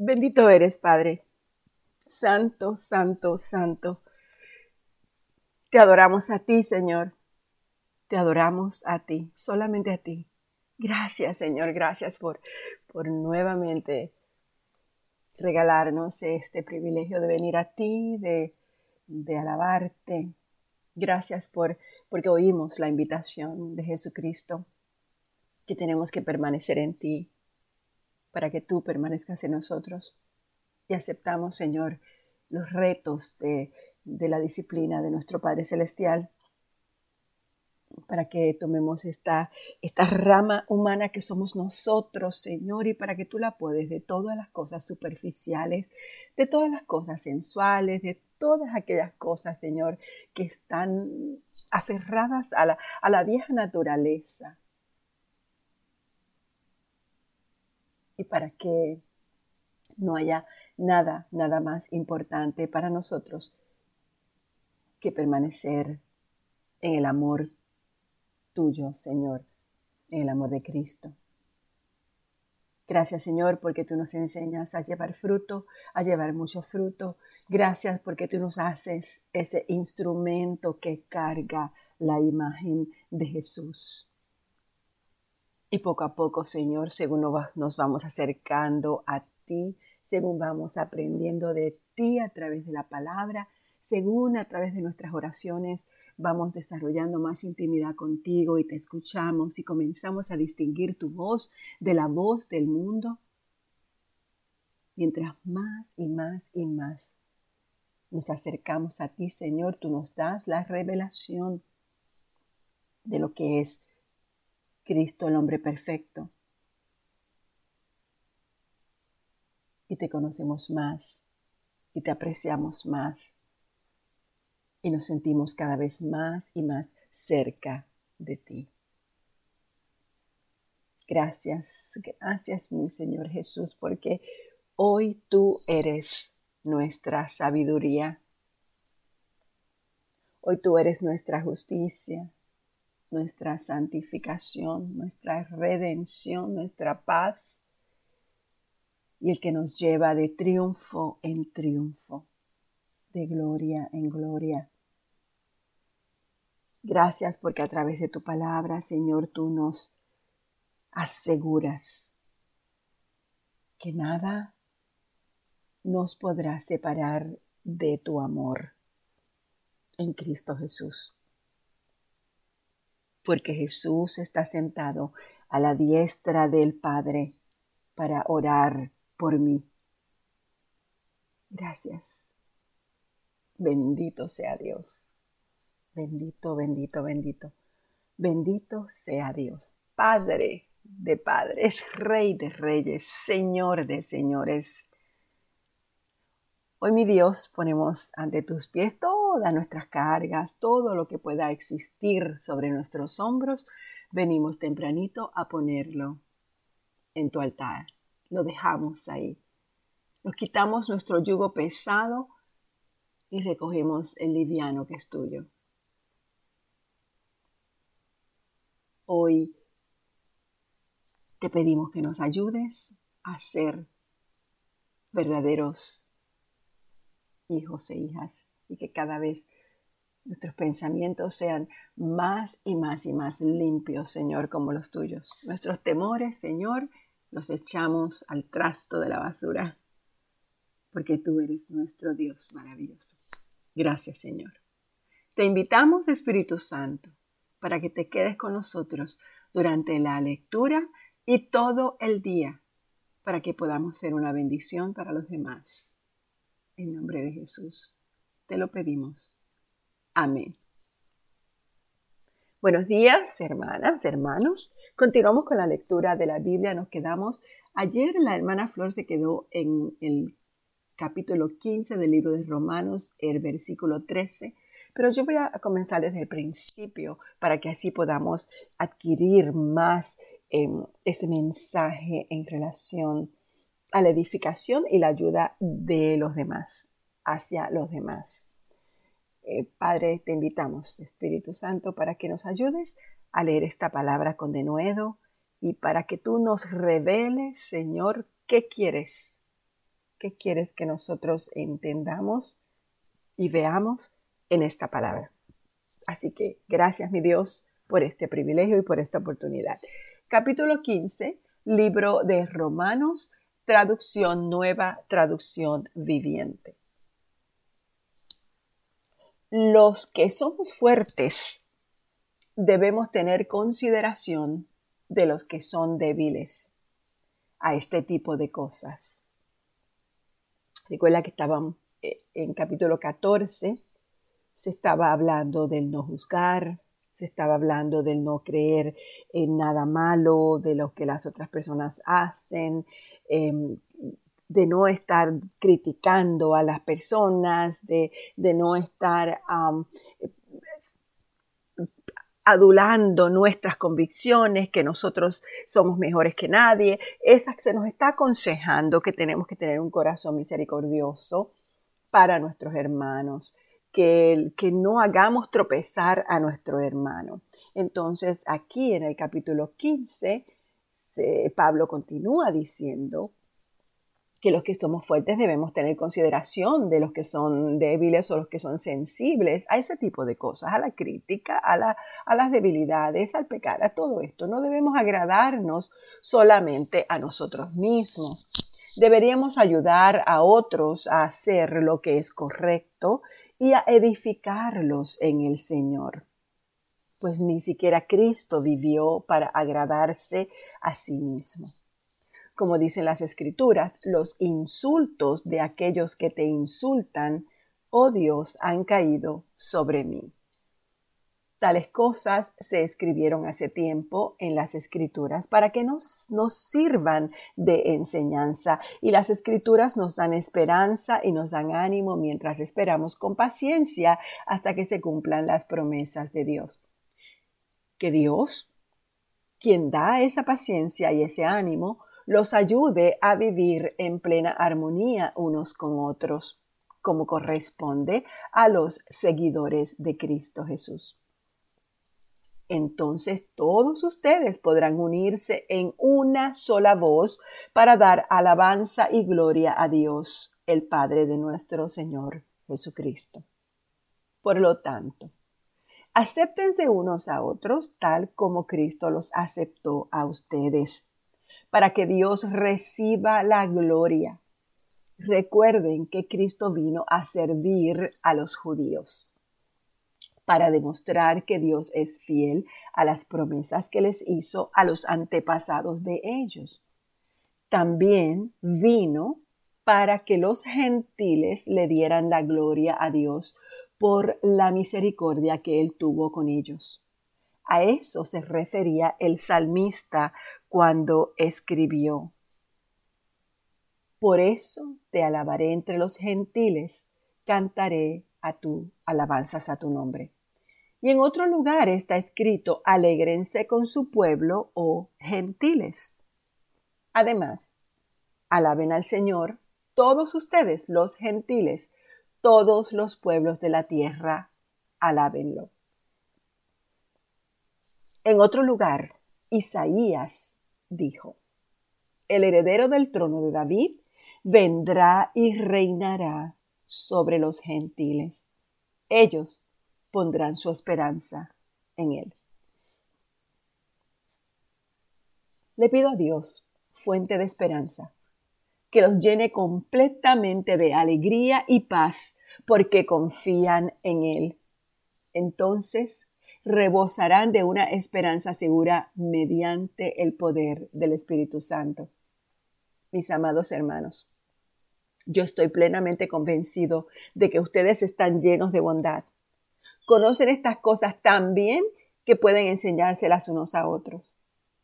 Bendito eres, Padre. Santo, santo, santo. Te adoramos a ti, Señor. Te adoramos a ti, solamente a ti. Gracias, Señor, gracias por, por nuevamente regalarnos este privilegio de venir a ti, de, de alabarte. Gracias por porque oímos la invitación de Jesucristo que tenemos que permanecer en ti para que tú permanezcas en nosotros. Y aceptamos, Señor, los retos de, la disciplina de nuestro Padre Celestial para que tomemos esta, esta rama humana que somos nosotros, Señor, y para que tú la puedes de todas las cosas superficiales, de todas las cosas sensuales, de todas aquellas cosas, Señor, que están aferradas a la, a la vieja naturaleza. Y para que no haya nada, nada más importante para nosotros que permanecer en el amor tuyo, Señor, en el amor de Cristo. Gracias, Señor, porque tú nos enseñas a llevar fruto, a llevar mucho fruto. Gracias porque tú nos haces ese instrumento que carga la imagen de Jesús. Y poco a poco, Señor, según nos vamos acercando a ti, según vamos aprendiendo de ti a través de la palabra, según a través de nuestras oraciones vamos desarrollando más intimidad contigo y te escuchamos y comenzamos a distinguir tu voz de la voz del mundo, mientras más y más y más nos acercamos a ti, Señor, tú nos das la revelación de lo que es Cristo, el hombre perfecto. Y te conocemos más y te apreciamos más y nos sentimos cada vez más y más cerca de ti. Gracias, gracias mi Señor Jesús, porque hoy tú eres nuestra sabiduría. Hoy tú eres nuestra justicia, nuestra santificación, nuestra redención, nuestra paz y el que nos lleva de triunfo en triunfo de gloria en gloria. Gracias porque a través de tu palabra, Señor, tú nos aseguras que nada nos podrá separar de tu amor en Cristo Jesús. Porque Jesús está sentado a la diestra del Padre para orar por mí. Gracias. Bendito sea Dios. Bendito, bendito, bendito. Bendito sea Dios. Padre de padres, Rey de reyes, Señor de señores. Hoy, mi Dios, ponemos ante tus pies todas nuestras cargas, todo lo que pueda existir sobre nuestros hombros. Venimos tempranito a ponerlo en tu altar. Lo dejamos ahí. Nos quitamos nuestro yugo pesado y recogemos el liviano que es tuyo. Hoy te pedimos que nos ayudes a ser verdaderos hijos e hijas y que cada vez nuestros pensamientos sean más y más y más limpios, Señor, como los tuyos. Nuestros temores, Señor, los echamos al trasto de la basura porque tú eres nuestro Dios maravilloso. Gracias, Señor. Te invitamos, Espíritu Santo, para que te quedes con nosotros durante la lectura y todo el día, para que podamos ser una bendición para los demás. En nombre de Jesús, te lo pedimos. Amén. Buenos días, hermanas, hermanos. Continuamos con la lectura de la Biblia. Nos quedamos. Ayer la hermana Flor se quedó en el capítulo 15 del libro de Romanos, el versículo 13. Pero yo voy a comenzar desde el principio para que así podamos adquirir más em, ese mensaje en relación a la edificación y la ayuda de los demás, hacia los demás. Eh, Padre, te invitamos, Espíritu Santo, para que nos ayudes a leer esta palabra con denuedo y para que tú nos reveles, Señor, qué quieres ¿Qué quieres que nosotros entendamos y veamos en esta palabra? Así que gracias, mi Dios, por este privilegio y por esta oportunidad. Capítulo 15, libro de Romanos, traducción nueva, traducción viviente. Los que somos fuertes debemos tener consideración de los que son débiles a este tipo de cosas. Recuerda que estaban eh, en capítulo 14, se estaba hablando del no juzgar, se estaba hablando del no creer en nada malo, de lo que las otras personas hacen, em, de no estar criticando a las personas, de, no estar adulando nuestras convicciones, que nosotros somos mejores que nadie. Esa se nos está aconsejando que tenemos que tener un corazón misericordioso para nuestros hermanos, que, que no hagamos tropezar a nuestro hermano. Entonces, aquí en el capítulo 15, Pablo continúa diciendo que los que somos fuertes debemos tener consideración de los que son débiles o los que son sensibles a ese tipo de cosas, a la crítica, a, las debilidades, al pecar, a todo esto. No debemos agradarnos solamente a nosotros mismos. Deberíamos ayudar a otros a hacer lo que es correcto y a edificarlos en el Señor. Pues ni siquiera Cristo vivió para agradarse a sí mismo como dicen las escrituras, los insultos de aquellos que te insultan, oh Dios, han caído sobre mí. Tales cosas se escribieron hace tiempo en las escrituras para que nos, nos, sirvan de enseñanza y las escrituras nos dan esperanza y nos dan ánimo mientras esperamos con paciencia hasta que se cumplan las promesas de Dios. Que Dios, quien da esa paciencia y ese ánimo, los ayude a vivir en plena armonía unos con otros, como corresponde a los seguidores de Cristo Jesús. Entonces todos ustedes podrán unirse en una sola voz para dar alabanza y gloria a Dios, el Padre de nuestro Señor Jesucristo. Por lo tanto, acéptense unos a otros tal como Cristo los aceptó a ustedes para que Dios reciba la gloria. Recuerden que Cristo vino a servir a los judíos para demostrar que Dios es fiel a las promesas que les hizo a los antepasados de ellos. También vino para que los gentiles le dieran la gloria a Dios por la misericordia que él tuvo con ellos. A eso se refería el salmista cuando escribió, Por eso te alabaré entre los gentiles, cantaré a tu alabanzas a tu nombre. Y en otro lugar está escrito, alégrense con su pueblo, oh gentiles. Además, alaben al Señor todos ustedes, los gentiles, todos los pueblos de la tierra, alábenlo. En otro lugar, Isaías dijo, el heredero del trono de David vendrá y reinará sobre los gentiles. Ellos pondrán su esperanza en él. Le pido a Dios, fuente de esperanza, que los llene completamente de alegría y paz porque confían en Él. Entonces rebosarán de una esperanza segura mediante el poder del Espíritu Santo. Mis amados hermanos, yo estoy plenamente convencido de que ustedes están llenos de bondad. Conocen estas cosas tan bien que pueden enseñárselas unos a otros.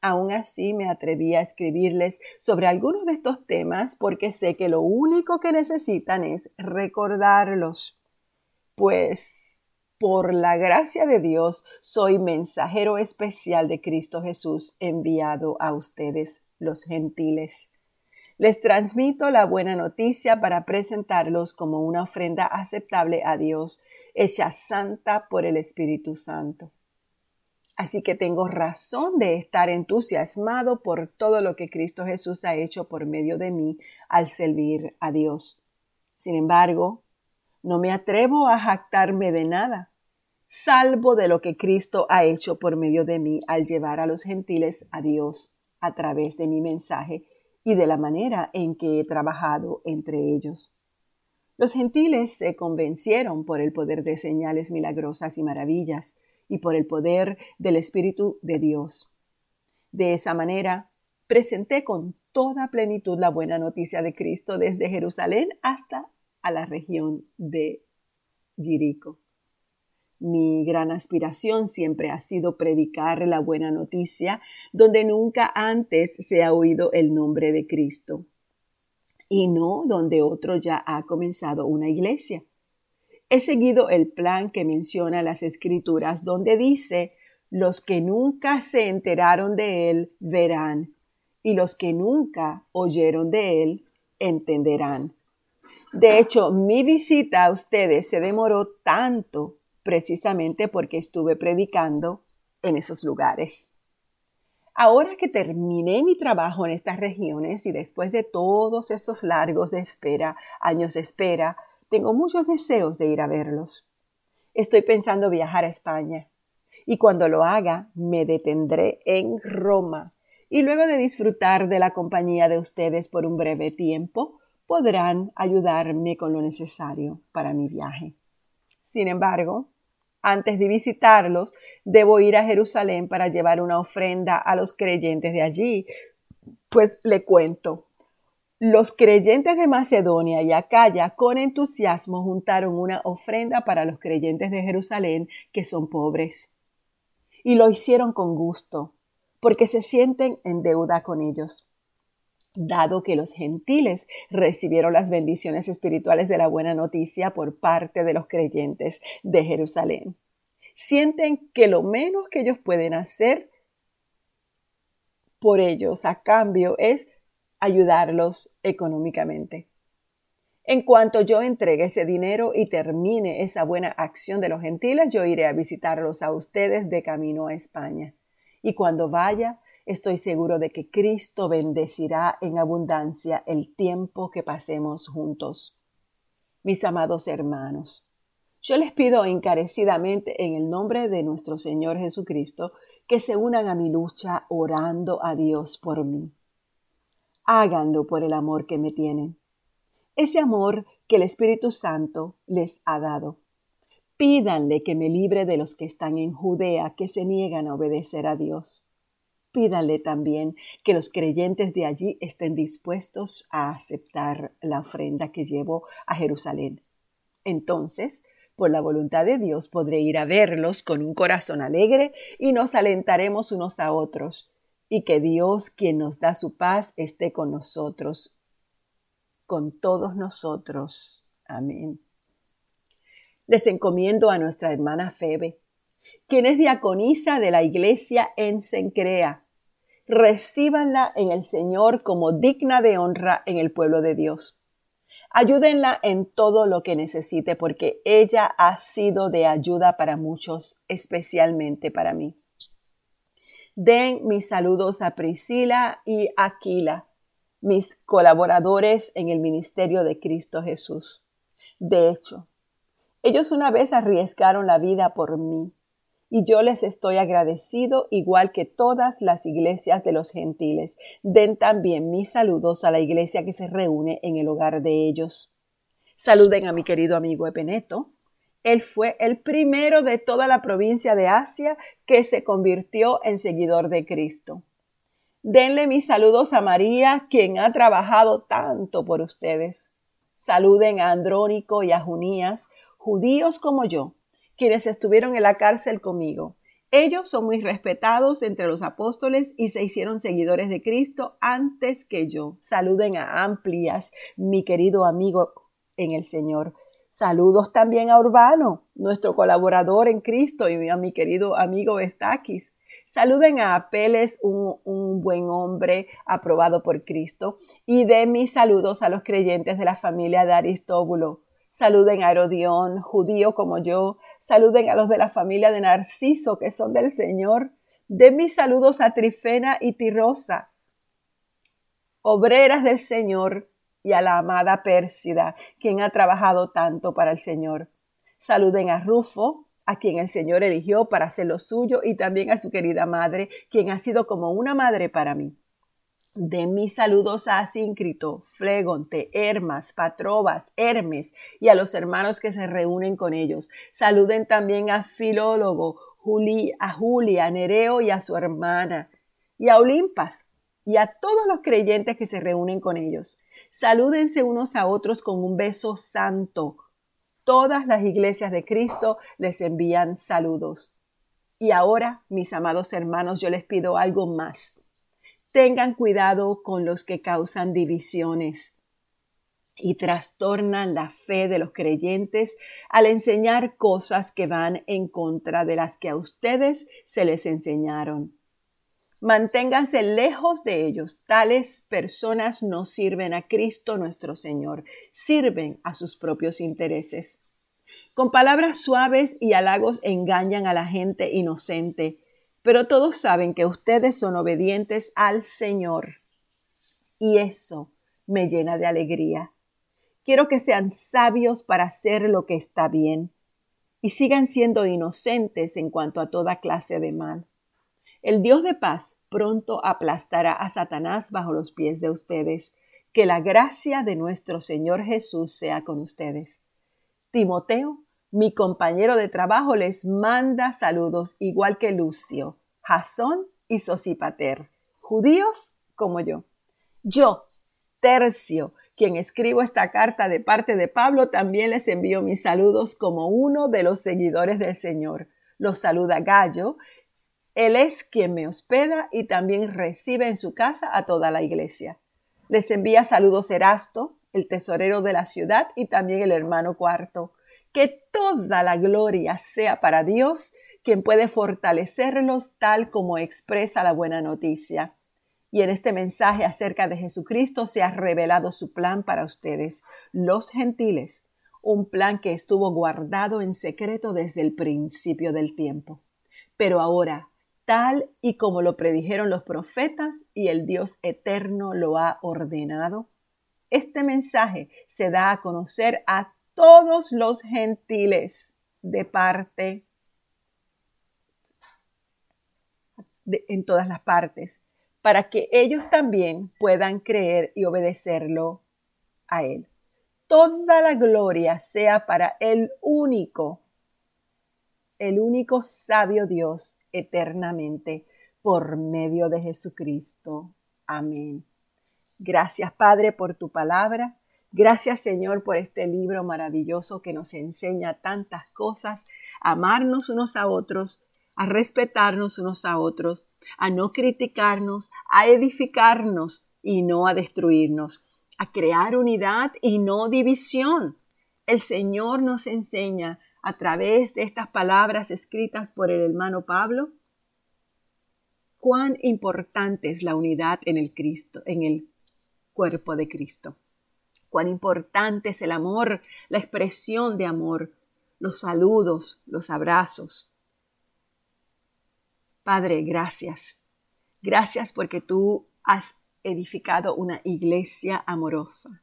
Aún así me atreví a escribirles sobre algunos de estos temas porque sé que lo único que necesitan es recordarlos. Pues por la gracia de Dios, soy mensajero especial de Cristo Jesús enviado a ustedes, los gentiles. Les transmito la buena noticia para presentarlos como una ofrenda aceptable a Dios, hecha santa por el Espíritu Santo. Así que tengo razón de estar entusiasmado por todo lo que Cristo Jesús ha hecho por medio de mí al servir a Dios. Sin embargo, no me atrevo a jactarme de nada, salvo de lo que Cristo ha hecho por medio de mí al llevar a los gentiles a Dios a través de mi mensaje y de la manera en que he trabajado entre ellos. Los gentiles se convencieron por el poder de señales milagrosas y maravillas y por el poder del Espíritu de Dios. De esa manera, presenté con toda plenitud la buena noticia de Cristo desde Jerusalén hasta a la región de Jerico. Mi gran aspiración siempre ha sido predicar la buena noticia donde nunca antes se ha oído el nombre de Cristo y no donde otro ya ha comenzado una iglesia. He seguido el plan que menciona las escrituras donde dice, los que nunca se enteraron de él verán, y los que nunca oyeron de él entenderán. De hecho, mi visita a ustedes se demoró tanto precisamente porque estuve predicando en esos lugares. Ahora que terminé mi trabajo en estas regiones y después de todos estos largos de espera, años de espera, tengo muchos deseos de ir a verlos. Estoy pensando viajar a España y cuando lo haga me detendré en Roma y luego de disfrutar de la compañía de ustedes por un breve tiempo, podrán ayudarme con lo necesario para mi viaje. Sin embargo, antes de visitarlos, debo ir a Jerusalén para llevar una ofrenda a los creyentes de allí. Pues le cuento, los creyentes de Macedonia y Acaya con entusiasmo juntaron una ofrenda para los creyentes de Jerusalén que son pobres. Y lo hicieron con gusto, porque se sienten en deuda con ellos. Dado que los gentiles recibieron las bendiciones espirituales de la buena noticia por parte de los creyentes de Jerusalén, sienten que lo menos que ellos pueden hacer por ellos a cambio es ayudarlos económicamente. En cuanto yo entregue ese dinero y termine esa buena acción de los gentiles, yo iré a visitarlos a ustedes de camino a España. Y cuando vaya, estoy seguro de que Cristo bendecirá en abundancia el tiempo que pasemos juntos. Mis amados hermanos, yo les pido encarecidamente en el nombre de nuestro Señor Jesucristo que se unan a mi lucha orando a Dios por mí háganlo por el amor que me tienen. Ese amor que el Espíritu Santo les ha dado. Pídanle que me libre de los que están en Judea, que se niegan a obedecer a Dios. Pídanle también que los creyentes de allí estén dispuestos a aceptar la ofrenda que llevo a Jerusalén. Entonces, por la voluntad de Dios, podré ir a verlos con un corazón alegre y nos alentaremos unos a otros y que Dios, quien nos da su paz, esté con nosotros, con todos nosotros. Amén. Les encomiendo a nuestra hermana Febe, quien es diaconisa de la iglesia en Sencrea. Recíbanla en el Señor como digna de honra en el pueblo de Dios. Ayúdenla en todo lo que necesite porque ella ha sido de ayuda para muchos, especialmente para mí. Den mis saludos a Priscila y Aquila, mis colaboradores en el ministerio de Cristo Jesús. De hecho, ellos una vez arriesgaron la vida por mí y yo les estoy agradecido igual que todas las iglesias de los gentiles. Den también mis saludos a la iglesia que se reúne en el hogar de ellos. Saluden a mi querido amigo Epeneto, él fue el primero de toda la provincia de Asia que se convirtió en seguidor de Cristo. Denle mis saludos a María, quien ha trabajado tanto por ustedes. Saluden a Andrónico y a Junías, judíos como yo, quienes estuvieron en la cárcel conmigo. Ellos son muy respetados entre los apóstoles y se hicieron seguidores de Cristo antes que yo. Saluden a Amplias, mi querido amigo en el Señor. Saludos también a Urbano, nuestro colaborador en Cristo, y a mi querido amigo Estaquis. Saluden a Apeles, un, un, buen hombre aprobado por Cristo, y de mis saludos a los creyentes de la familia de Aristóbulo. Saluden a Herodión, judío como yo, Saluden a los de la familia de Narciso, que son del Señor. Den mis saludos a Trifena y Tirosa, obreras del Señor, y a la amada Pérsida, quien ha trabajado tanto para el Señor. Saluden a Rufo, a quien el Señor eligió para hacer lo suyo, y también a su querida madre, quien ha sido como una madre para mí. De mis saludos a Asíncrito, Flegonte, Hermas, Patrobas, Hermes y a los hermanos que se reúnen con ellos. Saluden también a Filólogo, a Julia, a Nereo y a su hermana, y a Olimpas, y a todos los creyentes que se reúnen con ellos. Salúdense unos a otros con un beso santo. Todas las iglesias de Cristo les envían saludos. Y ahora, mis amados hermanos, yo les pido algo más. Tengan cuidado con los que causan divisiones y trastornan la fe de los creyentes al enseñar cosas que van en contra de las que a ustedes se les enseñaron. Manténganse lejos de ellos. Tales personas no sirven a Cristo nuestro Señor, sirven a sus propios intereses. Con palabras suaves y halagos engañan a la gente inocente, pero todos saben que ustedes son obedientes al Señor. Y eso me llena de alegría. Quiero que sean sabios para hacer lo que está bien y sigan siendo inocentes en cuanto a toda clase de mal. El Dios de paz pronto aplastará a Satanás bajo los pies de ustedes. Que la gracia de nuestro Señor Jesús sea con ustedes. Timoteo, mi compañero de trabajo, les manda saludos igual que Lucio, Jasón y Sosipater, judíos como yo. Yo, Tercio, quien escribo esta carta de parte de Pablo, también les envío mis saludos como uno de los seguidores del Señor. Los saluda Gallo, él es quien me hospeda y también recibe en su casa a toda la iglesia. Les envía saludos Erasto, el tesorero de la ciudad, y también el hermano cuarto. Que toda la gloria sea para Dios, quien puede fortalecerlos tal como expresa la buena noticia. Y en este mensaje acerca de Jesucristo se ha revelado su plan para ustedes, los gentiles, un plan que estuvo guardado en secreto desde el principio del tiempo. Pero ahora, tal y como lo predijeron los profetas y el Dios eterno lo ha ordenado. Este mensaje se da a conocer a todos los gentiles de parte en todas las partes, para que ellos también puedan creer y obedecerlo a Él. Toda la gloria sea para el único el único sabio Dios eternamente por medio de Jesucristo. Amén. Gracias Padre por tu palabra. Gracias Señor por este libro maravilloso que nos enseña tantas cosas, a amarnos unos a otros, a respetarnos unos a otros, a no criticarnos, a edificarnos y no a destruirnos, a crear unidad y no división. El Señor nos enseña a través de estas palabras escritas por el hermano Pablo, cuán importante es la unidad en el Cristo, en el cuerpo de Cristo. Cuán importante es el amor, la expresión de amor, los saludos, los abrazos. Padre, gracias. Gracias porque tú has edificado una iglesia amorosa,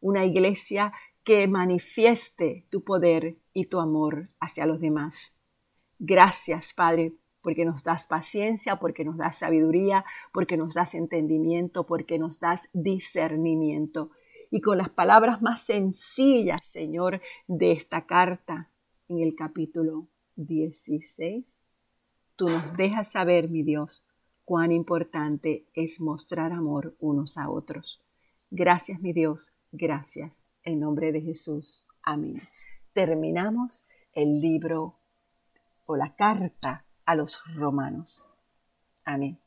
una iglesia que manifieste tu poder y tu amor hacia los demás. Gracias, Padre, porque nos das paciencia, porque nos das sabiduría, porque nos das entendimiento, porque nos das discernimiento. Y con las palabras más sencillas, Señor, de esta carta, en el capítulo 16, tú nos dejas saber, mi Dios, cuán importante es mostrar amor unos a otros. Gracias, mi Dios, gracias. En nombre de Jesús. Amén terminamos el libro o la carta a los romanos. Amén.